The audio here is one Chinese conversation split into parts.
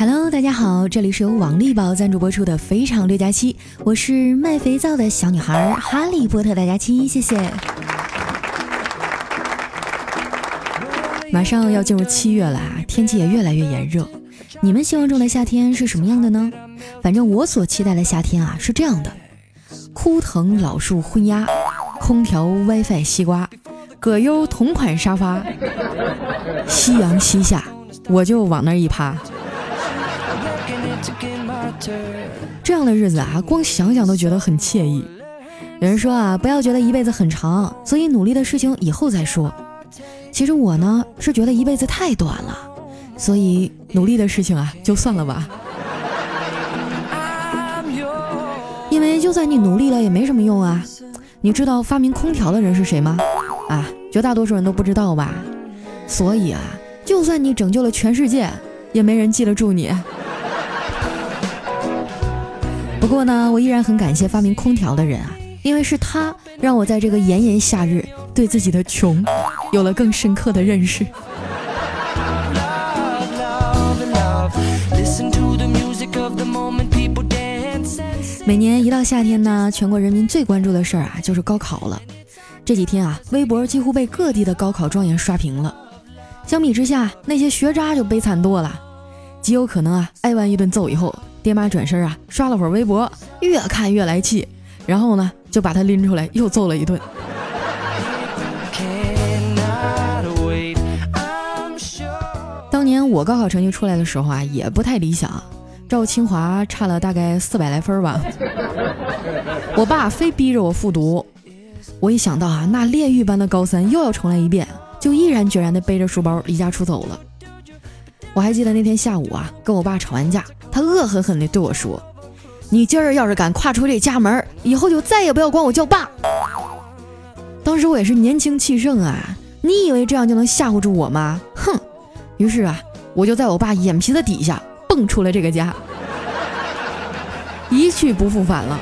Hello，大家好，这里是由王力宝赞助播出的《非常六加七》，我是卖肥皂的小女孩哈利波特大家七，谢谢。马上要进入七月了，天气也越来越炎热。你们希望中的夏天是什么样的呢？反正我所期待的夏天啊是这样的：枯藤老树昏鸦，空调 WiFi 西瓜，葛优同款沙发，夕阳西下，我就往那一趴。这样的日子啊，光想想都觉得很惬意。有人说啊，不要觉得一辈子很长，所以努力的事情以后再说。其实我呢是觉得一辈子太短了，所以努力的事情啊就算了吧。因为就算你努力了也没什么用啊。你知道发明空调的人是谁吗？啊，绝大多数人都不知道吧。所以啊，就算你拯救了全世界，也没人记得住你。不过呢，我依然很感谢发明空调的人啊，因为是他让我在这个炎炎夏日对自己的穷有了更深刻的认识。每年一到夏天呢，全国人民最关注的事儿啊就是高考了。这几天啊，微博几乎被各地的高考状元刷屏了。相比之下，那些学渣就悲惨多了，极有可能啊挨完一顿揍以后。爹妈转身啊，刷了会儿微博，越看越来气，然后呢，就把他拎出来又揍了一顿。当年我高考成绩出来的时候啊，也不太理想，照清华差了大概四百来分吧。我爸非逼着我复读，我一想到啊，那炼狱般的高三又要重来一遍，就毅然决然的背着书包离家出走了。我还记得那天下午啊，跟我爸吵完架。他恶狠狠地对我说：“你今儿要是敢跨出这家门，以后就再也不要管我叫爸。”当时我也是年轻气盛啊，你以为这样就能吓唬住我吗？哼！于是啊，我就在我爸眼皮子底下蹦出了这个家，一去不复返了。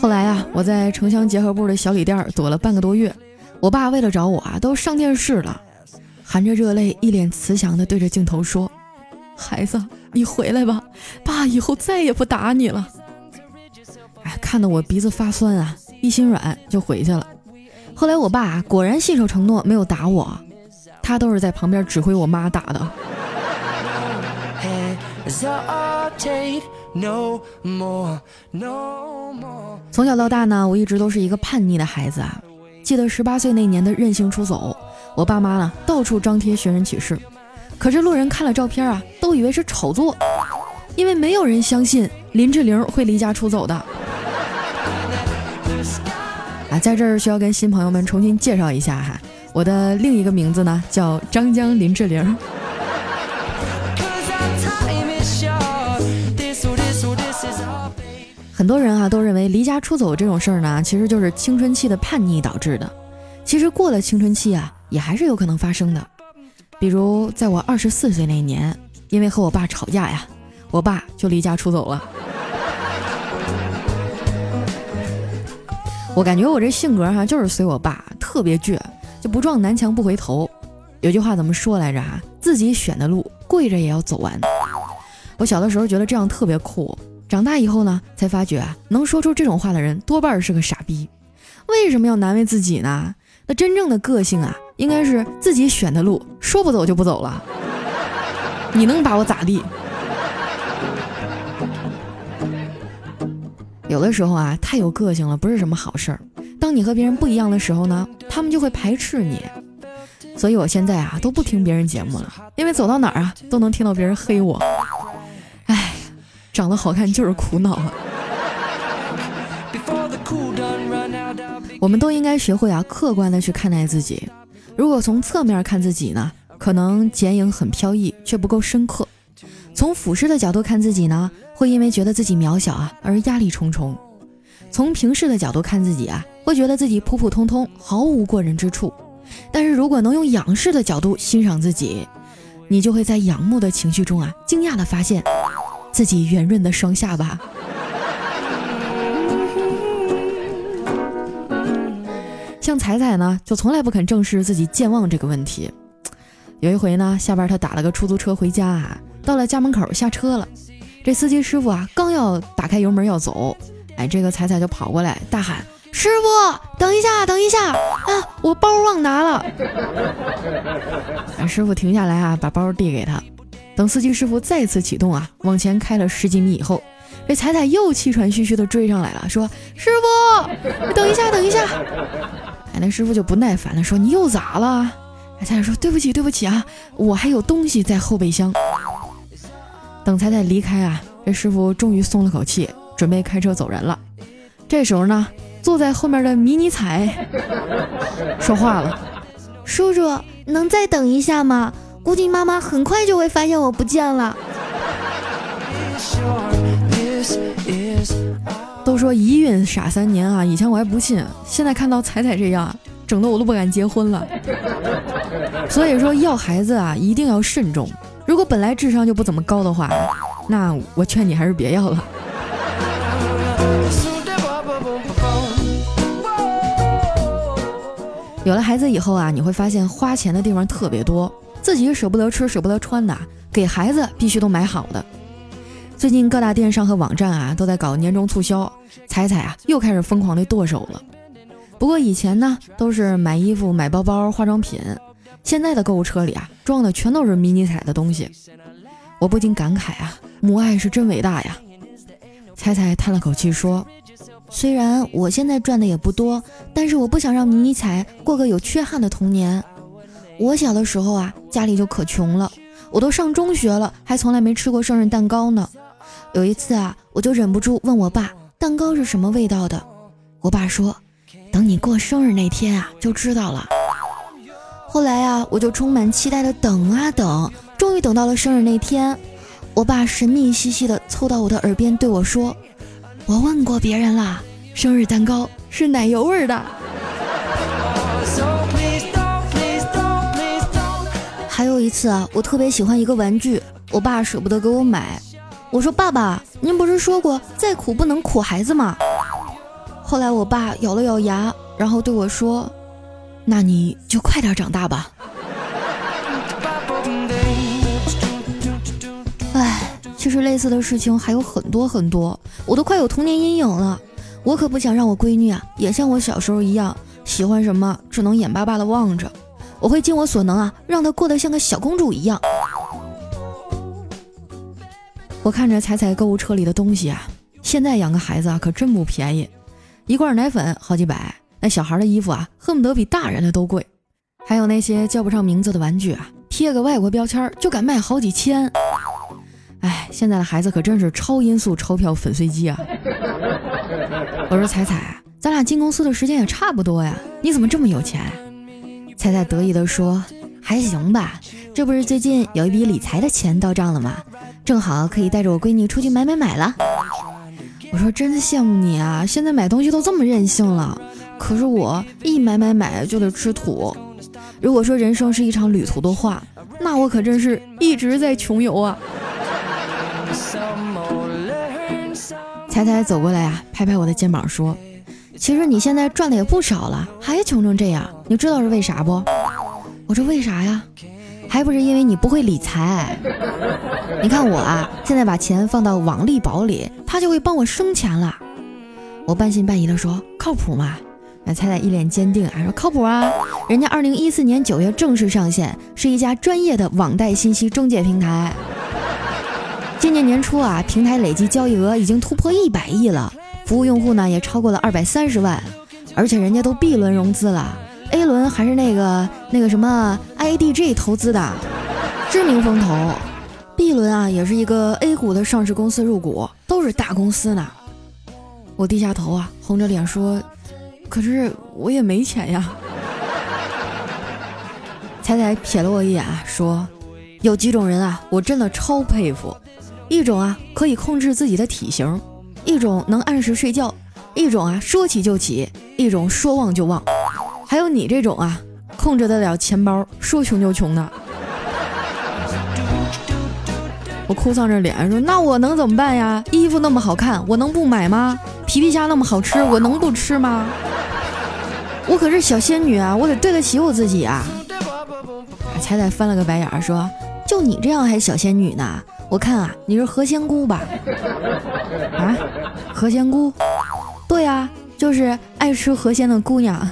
后来啊，我在城乡结合部的小旅店躲了半个多月，我爸为了找我啊，都上电视了。含着热泪，一脸慈祥的对着镜头说：“孩子，你回来吧，爸以后再也不打你了。”哎，看得我鼻子发酸啊，一心软就回去了。后来我爸果然信守承诺，没有打我，他都是在旁边指挥我妈打的。从小到大呢，我一直都是一个叛逆的孩子啊。记得十八岁那年的任性出走。我爸妈呢，到处张贴寻人启事，可是路人看了照片啊，都以为是炒作，因为没有人相信林志玲会离家出走的。啊，在这儿需要跟新朋友们重新介绍一下哈，我的另一个名字呢叫张江林志玲。很多人啊都认为离家出走这种事儿呢，其实就是青春期的叛逆导致的。其实过了青春期啊。也还是有可能发生的，比如在我二十四岁那年，因为和我爸吵架呀，我爸就离家出走了。我感觉我这性格哈，就是随我爸，特别倔，就不撞南墙不回头。有句话怎么说来着啊？自己选的路，跪着也要走完。我小的时候觉得这样特别酷，长大以后呢，才发觉能说出这种话的人多半是个傻逼。为什么要难为自己呢？那真正的个性啊！应该是自己选的路，说不走就不走了。你能把我咋地？有的时候啊，太有个性了，不是什么好事儿。当你和别人不一样的时候呢，他们就会排斥你。所以我现在啊，都不听别人节目了，因为走到哪儿啊，都能听到别人黑我。哎，长得好看就是苦恼啊。我们都应该学会啊，客观的去看待自己。如果从侧面看自己呢，可能剪影很飘逸，却不够深刻；从俯视的角度看自己呢，会因为觉得自己渺小啊而压力重重；从平视的角度看自己啊，会觉得自己普普通通，毫无过人之处。但是如果能用仰视的角度欣赏自己，你就会在仰慕的情绪中啊，惊讶的发现自己圆润的双下巴。像彩彩呢，就从来不肯正视自己健忘这个问题，有一回呢，下班他打了个出租车回家啊，到了家门口下车了，这司机师傅啊刚要打开油门要走，哎，这个彩彩就跑过来大喊：“师傅，等一下，等一下啊，我包忘拿了。”师傅停下来啊，把包递给他。等司机师傅再次启动啊，往前开了十几米以后，这彩彩又气喘吁吁地追上来了，说：“师傅，等一下，等一下。”哎，那师傅就不耐烦了，说：“你又咋了？”彩彩说：“对不起，对不起啊，我还有东西在后备箱。”等彩彩离开啊，这师傅终于松了口气，准备开车走人了。这时候呢，坐在后面的迷你彩 说话了：“叔叔，能再等一下吗？估计妈妈很快就会发现我不见了。”都说一孕傻三年啊，以前我还不信，现在看到彩彩这样。整的我都不敢结婚了，所以说要孩子啊一定要慎重。如果本来智商就不怎么高的话，那我劝你还是别要了。有了孩子以后啊，你会发现花钱的地方特别多，自己舍不得吃舍不得穿的，给孩子必须都买好的。最近各大电商和网站啊都在搞年终促销，彩彩啊又开始疯狂的剁手了。不过以前呢，都是买衣服、买包包、化妆品，现在的购物车里啊，装的全都是迷你彩的东西。我不禁感慨啊，母爱是真伟大呀。彩彩叹了口气说：“虽然我现在赚的也不多，但是我不想让迷你彩过个有缺憾的童年。我小的时候啊，家里就可穷了，我都上中学了，还从来没吃过生日蛋糕呢。有一次啊，我就忍不住问我爸，蛋糕是什么味道的？我爸说。”等你过生日那天啊，就知道了。后来啊，我就充满期待的等啊等，终于等到了生日那天。我爸神秘兮兮的凑到我的耳边对我说：“我问过别人啦，生日蛋糕是奶油味的。”次啊，我特别喜欢一个玩具，我爸舍不得给我买。我说：“爸爸，您不是说过再苦不能苦孩子吗？”后来我爸咬了咬牙，然后对我说：“那你就快点长大吧。”哎，其实类似的事情还有很多很多，我都快有童年阴影了。我可不想让我闺女啊也像我小时候一样，喜欢什么只能眼巴巴的望着。我会尽我所能啊，让她过得像个小公主一样。我看着彩彩购物车里的东西啊，现在养个孩子啊可真不便宜。一罐奶粉好几百，那小孩的衣服啊，恨不得比大人的都贵。还有那些叫不上名字的玩具啊，贴个外国标签就敢卖好几千。哎，现在的孩子可真是超音速钞票粉碎机啊！我说彩彩，咱俩进公司的时间也差不多呀，你怎么这么有钱？彩彩得意地说：“还行吧，这不是最近有一笔理财的钱到账了吗？正好可以带着我闺女出去买买买了。”我说真羡慕你啊！现在买东西都这么任性了，可是我一买买买就得吃土。如果说人生是一场旅途的话，那我可真是一直在穷游啊！彩彩走过来啊，拍拍我的肩膀说：“其实你现在赚的也不少了，还穷成这样，你知道是为啥不？”我说为啥呀？还不是因为你不会理财。你看我啊，现在把钱放到网利宝里，它就会帮我生钱了。我半信半疑的说：“靠谱吗？”那彩彩一脸坚定啊，说：“靠谱啊，人家二零一四年九月正式上线，是一家专业的网贷信息中介平台。今年年初啊，平台累计交易额已经突破一百亿了，服务用户呢也超过了二百三十万，而且人家都 B 轮融资了。” A 轮还是那个那个什么 IDG 投资的知名风投，B 轮啊也是一个 A 股的上市公司入股，都是大公司呢。我低下头啊，红着脸说：“可是我也没钱呀。” 彩彩瞥了我一眼啊，说：“有几种人啊，我真的超佩服。一种啊可以控制自己的体型，一种能按时睡觉，一种啊说起就起，一种说忘就忘。”还有你这种啊，控制得了钱包，说穷就穷的。我哭丧着脸说：“那我能怎么办呀？衣服那么好看，我能不买吗？皮皮虾那么好吃，我能不吃吗？我可是小仙女啊，我得对得起我自己啊！”彩彩翻了个白眼说：“就你这样还小仙女呢？我看啊，你是何仙姑吧？”啊，何仙姑？对啊，就是爱吃河鲜的姑娘。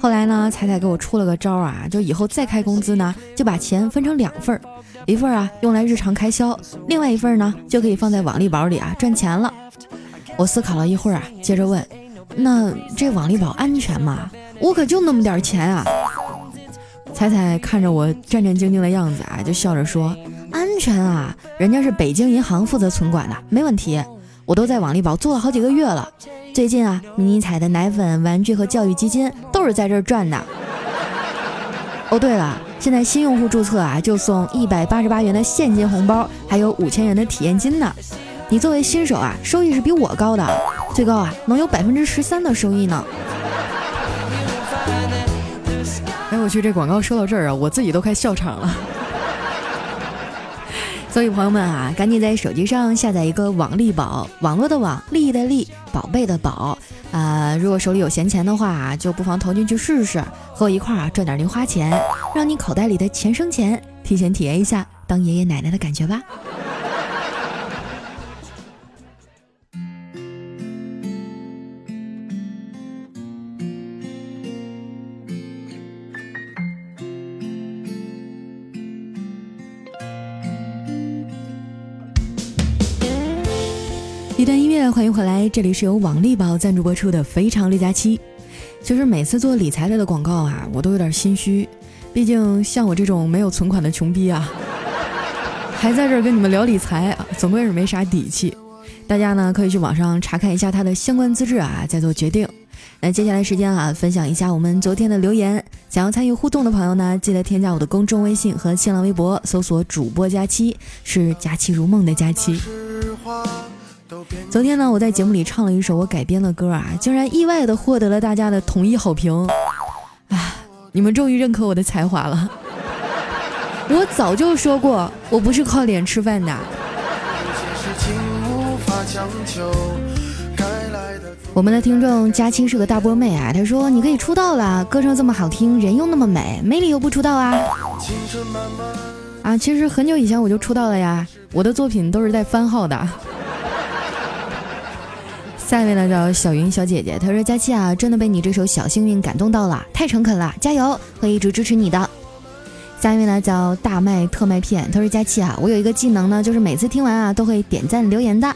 后来呢，彩彩给我出了个招啊，就以后再开工资呢，就把钱分成两份儿，一份啊用来日常开销，另外一份呢就可以放在网利宝里啊赚钱了。我思考了一会儿啊，接着问：“那这网利宝安全吗？我可就那么点钱啊！”彩彩看着我战战兢兢的样子啊，就笑着说：“安全啊，人家是北京银行负责存管的，没问题。我都在网利宝做了好几个月了。”最近啊，迷你彩的奶粉、玩具和教育基金都是在这儿赚的。哦，对了，现在新用户注册啊，就送一百八十八元的现金红包，还有五千元的体验金呢。你作为新手啊，收益是比我高的，最高啊能有百分之十三的收益呢。哎，我去，这广告说到这儿啊，我自己都快笑场了。所以朋友们啊，赶紧在手机上下载一个网利宝，网络的网，利的利，宝贝的宝啊！如果手里有闲钱的话，就不妨投进去试试，和我一块儿赚点零花钱，让你口袋里的钱生钱，提前体验一下当爷爷奶奶的感觉吧。段音乐，欢迎回来，这里是由网力宝赞助播出的《非常六加七》。其实每次做理财类的广告啊，我都有点心虚，毕竟像我这种没有存款的穷逼啊，还在这儿跟你们聊理财啊，总归是没啥底气。大家呢可以去网上查看一下它的相关资质啊，再做决定。那接下来时间啊，分享一下我们昨天的留言。想要参与互动的朋友呢，记得添加我的公众微信和新浪微博，搜索主播佳期，是佳期如梦的佳期。昨天呢，我在节目里唱了一首我改编的歌啊，竟然意外的获得了大家的统一好评。啊，你们终于认可我的才华了。我早就说过，我不是靠脸吃饭的。我们的听众佳青是个大波妹啊，她说你可以出道了，歌声这么好听，人又那么美，没理由不出道啊。啊，其实很久以前我就出道了呀，我的作品都是带番号的。下一位呢叫小云小姐姐，她说：“佳期啊，真的被你这首《小幸运》感动到了，太诚恳了，加油，会一直支持你的。”下一位呢叫大麦特麦片，她说：“佳期啊，我有一个技能呢，就是每次听完啊都会点赞留言的。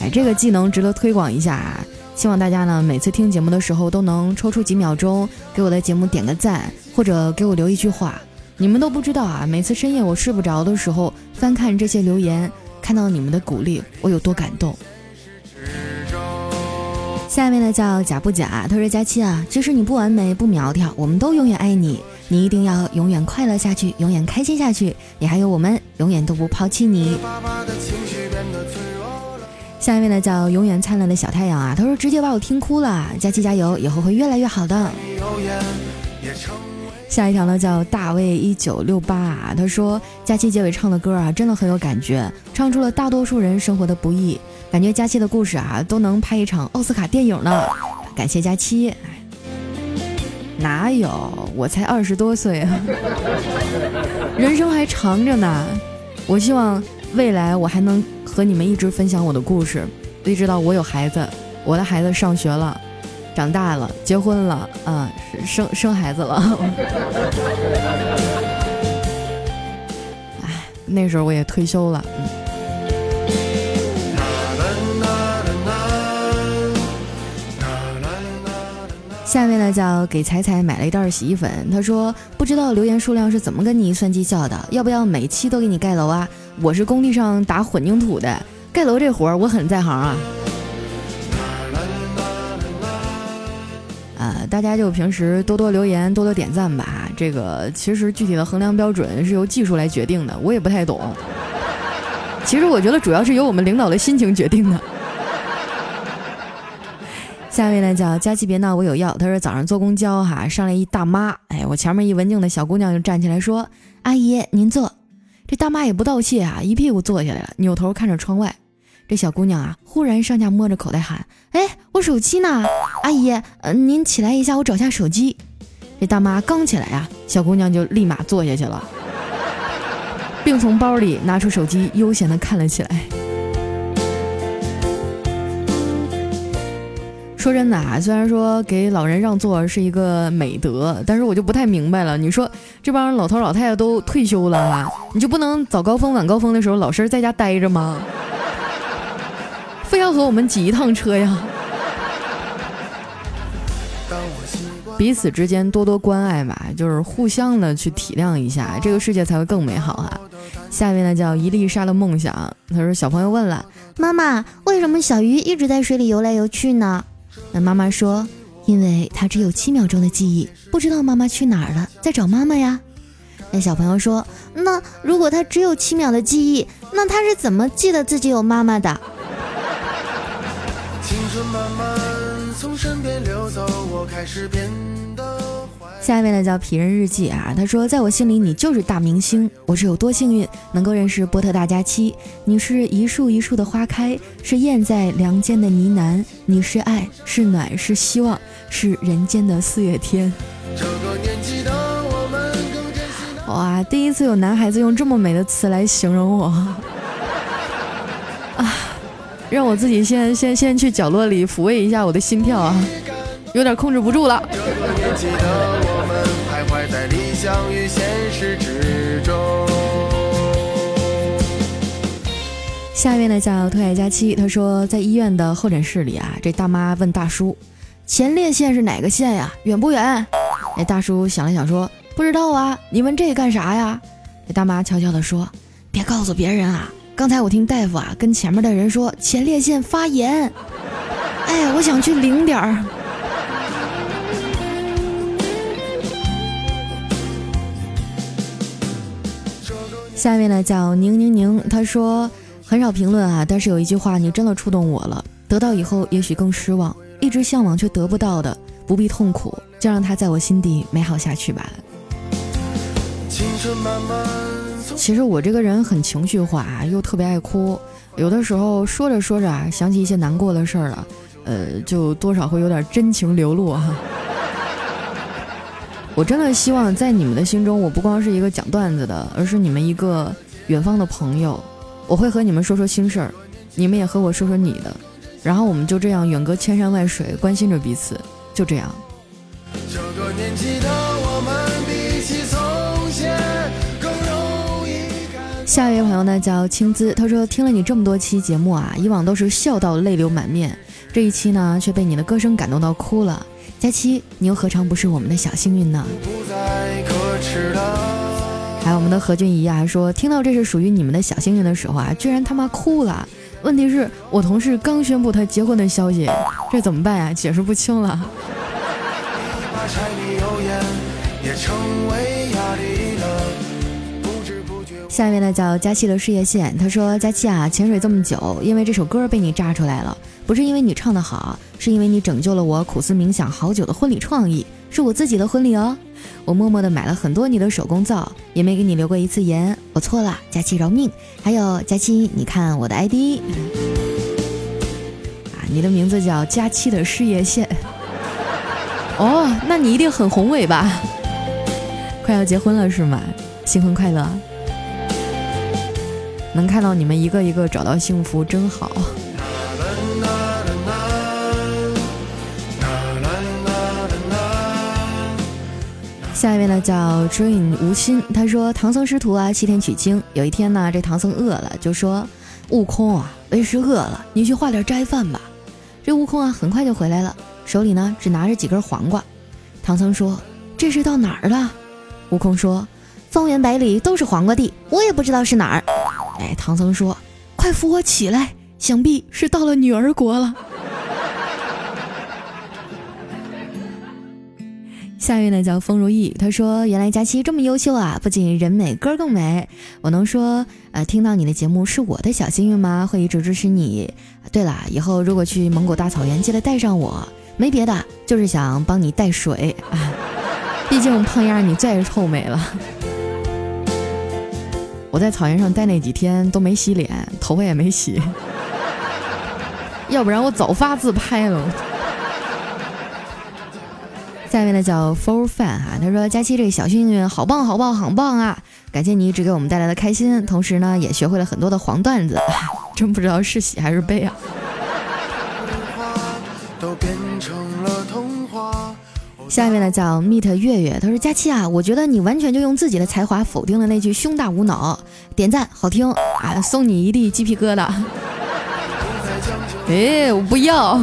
哎，这个技能值得推广一下啊！希望大家呢每次听节目的时候都能抽出几秒钟给我的节目点个赞，或者给我留一句话。你们都不知道啊，每次深夜我睡不着的时候，翻看这些留言，看到你们的鼓励，我有多感动。”下面呢叫假不假，他说佳期啊，即使你不完美不苗条，我们都永远爱你，你一定要永远快乐下去，永远开心下去，你还有我们，永远都不抛弃你。下一位呢叫永远灿烂的小太阳啊，他说直接把我听哭了，佳期加油，以后会越来越好的。下一条呢叫大卫一九六八啊，他说佳期结尾唱的歌啊，真的很有感觉，唱出了大多数人生活的不易。感觉佳期的故事啊，都能拍一场奥斯卡电影呢。感谢佳期。哪有？我才二十多岁啊，人生还长着呢。我希望未来我还能和你们一直分享我的故事，一直到我有孩子，我的孩子上学了，长大了，结婚了，嗯，生生孩子了。哎，那时候我也退休了，嗯。下面呢叫给彩彩买了一袋洗衣粉，他说不知道留言数量是怎么跟你算绩效的，要不要每期都给你盖楼啊？我是工地上打混凝土的，盖楼这活儿我很在行啊。呃，大家就平时多多留言，多多点赞吧。这个其实具体的衡量标准是由技术来决定的，我也不太懂。其实我觉得主要是由我们领导的心情决定的。下一位呢叫佳琪别闹我有药，他说早上坐公交哈上来一大妈，哎我前面一文静的小姑娘就站起来说阿姨您坐，这大妈也不道谢啊，一屁股坐下来了，扭头看着窗外，这小姑娘啊，忽然上下摸着口袋喊：“哎，我手机呢？阿姨，嗯，您起来一下，我找下手机。”这大妈刚起来呀，小姑娘就立马坐下去了，并从包里拿出手机，悠闲的看了起来。说真的啊，虽然说给老人让座是一个美德，但是我就不太明白了。你说这帮老头老太太都退休了哈，你就不能早高峰晚高峰的时候老实在家待着吗？非要和我们挤一趟车呀？彼此之间多多关爱吧，就是互相的去体谅一下，这个世界才会更美好哈。下面呢叫一粒沙的梦想，他说小朋友问了，妈妈，为什么小鱼一直在水里游来游去呢？那妈妈说：“因为他只有七秒钟的记忆，不知道妈妈去哪儿了，在找妈妈呀。”那小朋友说：“那如果他只有七秒的记忆，那他是怎么记得自己有妈妈的？”青春慢慢从身边流走，我开始变。下一位呢叫皮人日记啊，他说，在我心里你就是大明星，我是有多幸运能够认识波特大假期，你是一树一树的花开，是燕在梁间的呢喃，你是爱，是暖，是希望，是人间的四月天。哇，第一次有男孩子用这么美的词来形容我，啊，让我自己先先先去角落里抚慰一下我的心跳啊，有点控制不住了。想与现实之中。下面呢叫特爱佳期，他说在医院的候诊室里啊，这大妈问大叔：“前列腺是哪个腺呀？远不远？”那大叔想了想说：“不知道啊，你问这干啥呀？”那大妈悄悄地说：“别告诉别人啊，刚才我听大夫啊跟前面的人说前列腺发炎，哎，我想去领点儿。”下面呢叫宁宁宁，他说很少评论啊，但是有一句话你真的触动我了。得到以后也许更失望，一直向往却得不到的，不必痛苦，就让它在我心底美好下去吧。其实我这个人很情绪化，又特别爱哭，有的时候说着说着啊，想起一些难过的事儿了，呃，就多少会有点真情流露哈。我真的希望在你们的心中，我不光是一个讲段子的，而是你们一个远方的朋友。我会和你们说说心事儿，你们也和我说说你的，然后我们就这样远隔千山万水，关心着彼此，就这样。下一位朋友呢叫青姿，他说听了你这么多期节目啊，以往都是笑到泪流满面，这一期呢却被你的歌声感动到哭了。佳期，你又何尝不是我们的小幸运呢？还有我们的何俊怡啊，说听到这是属于你们的小幸运的时候啊，居然他妈哭了。问题是我同事刚宣布他结婚的消息，这怎么办呀？解释不清了。下一位呢叫佳期的事业线，他说佳期啊，潜水这么久，因为这首歌被你炸出来了，不是因为你唱的好，是因为你拯救了我苦思冥想好久的婚礼创意，是我自己的婚礼哦，我默默的买了很多你的手工皂，也没给你留过一次言，我错了，佳期饶命。还有佳期，你看我的 ID，啊，你的名字叫佳期的事业线，哦，那你一定很宏伟吧？快要结婚了是吗？新婚快乐！能看到你们一个一个找到幸福，真好。下一位呢叫 Dream 无心，他说唐僧师徒啊西天取经，有一天呢这唐僧饿了，就说悟空啊为师饿了，你去化点斋饭吧。这悟空啊很快就回来了，手里呢只拿着几根黄瓜。唐僧说这是到哪儿了？悟空说方圆百里都是黄瓜地，我也不知道是哪儿。哎，唐僧说：“快扶我起来，想必是到了女儿国了。”下一位呢叫风如意，他说：“原来佳期这么优秀啊，不仅人美，歌更美。我能说，呃，听到你的节目是我的小幸运吗？会一直支持你。对了，以后如果去蒙古大草原，记得带上我。没别的，就是想帮你带水啊，毕竟胖丫你最臭美了。”我在草原上待那几天都没洗脸，头发也没洗。要不然我早发自拍了。下面呢叫 For Fan 哈，他说佳期这个小幸运好棒好棒好棒啊！感谢你一直给我们带来的开心，同时呢也学会了很多的黄段子，真不知道是喜还是悲啊。下面呢叫 Meet 月月，他说佳期啊，我觉得你完全就用自己的才华否定了那句胸大无脑，点赞好听啊，送你一地鸡皮疙瘩。哎，我不要。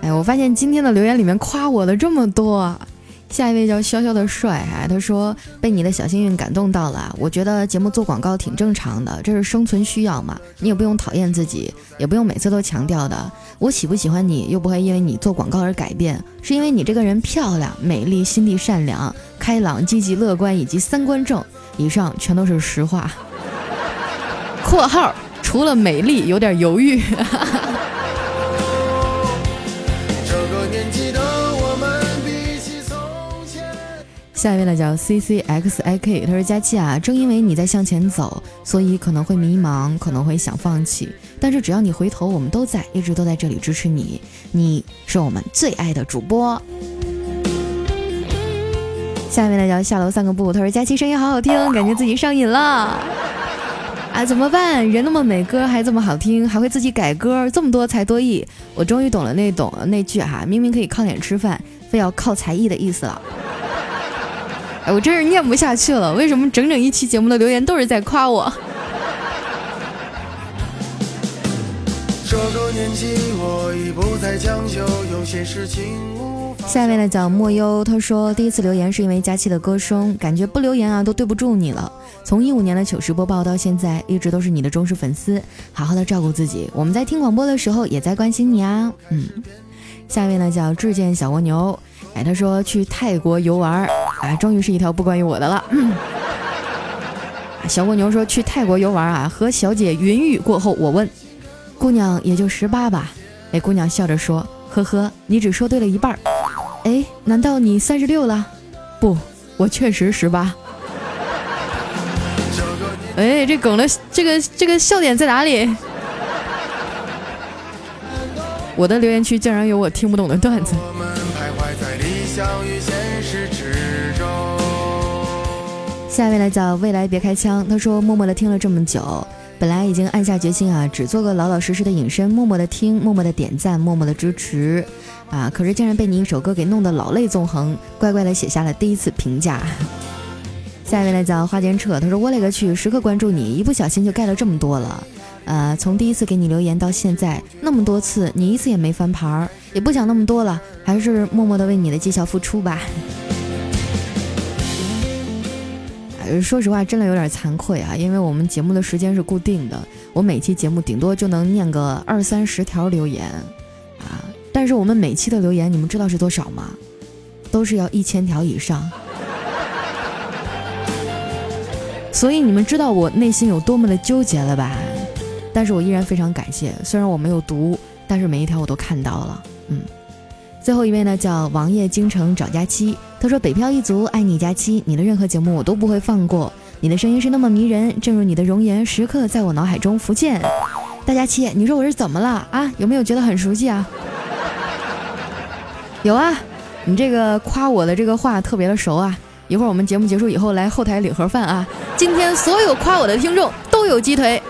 哎，我发现今天的留言里面夸我的这么多。下一位叫潇潇的帅啊，他说被你的小幸运感动到了。我觉得节目做广告挺正常的，这是生存需要嘛。你也不用讨厌自己，也不用每次都强调的。我喜不喜欢你，又不会因为你做广告而改变，是因为你这个人漂亮、美丽、心地善良、开朗、积极、乐观以及三观正。以上全都是实话。括号。除了美丽，有点犹豫。下一位呢叫 C C X I K，他说佳琪啊，正因为你在向前走，所以可能会迷茫，可能会想放弃，但是只要你回头，我们都在，一直都在这里支持你。你是我们最爱的主播。下面呢叫下楼散个步，他说佳琪声音好好听，感觉自己上瘾了。啊，怎么办？人那么美，歌还这么好听，还会自己改歌，这么多才多艺。我终于懂了那懂了那句哈，明明可以靠脸吃饭，非要靠才艺的意思了。哎，我真是念不下去了。为什么整整一期节目的留言都是在夸我？这个年纪，我已不再将就，有些事情。下面呢叫莫忧，他说第一次留言是因为佳期的歌声，感觉不留言啊都对不住你了。从一五年的糗事播报到现在，一直都是你的忠实粉丝，好好的照顾自己。我们在听广播的时候也在关心你啊。嗯，下面呢叫智见小蜗牛，哎，他说去泰国游玩，啊，终于是一条不关于我的了。小蜗牛说去泰国游玩啊，和小姐云雨过后，我问姑娘也就十八吧，哎，姑娘笑着说，呵呵，你只说对了一半。哎，难道你三十六了？不，我确实十八。哎，这梗的这个这个笑点在哪里？我的留言区竟然有我听不懂的段子。下一位来叫未来别开枪，他说默默的听了这么久，本来已经暗下决心啊，只做个老老实实的隐身，默默的听，默默的点赞，默默的支持。啊！可是竟然被你一首歌给弄得老泪纵横，乖乖的写下了第一次评价。下一位来叫花间彻，他说我勒个去，时刻关注你，一不小心就盖了这么多了。呃，从第一次给你留言到现在那么多次，你一次也没翻牌儿，也不想那么多了，还是默默的为你的绩效付出吧。说实话，真的有点惭愧啊，因为我们节目的时间是固定的，我每期节目顶多就能念个二三十条留言。啊但是我们每期的留言，你们知道是多少吗？都是要一千条以上。所以你们知道我内心有多么的纠结了吧？但是我依然非常感谢，虽然我没有读，但是每一条我都看到了。嗯，最后一位呢叫王爷京城找佳期，他说北漂一族爱你佳期，你的任何节目我都不会放过，你的声音是那么迷人，正如你的容颜时刻在我脑海中浮现。大佳期，你说我是怎么了啊？有没有觉得很熟悉啊？有啊，你这个夸我的这个话特别的熟啊！一会儿我们节目结束以后来后台领盒饭啊！今天所有夸我的听众都有鸡腿。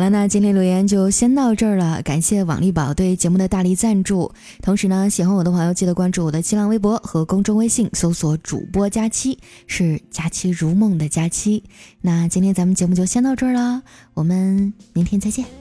好了，那今天留言就先到这儿了。感谢网力宝对节目的大力赞助。同时呢，喜欢我的朋友记得关注我的新浪微博和公众微信，搜索主播佳期，是佳期如梦的佳期。那今天咱们节目就先到这儿了，我们明天再见。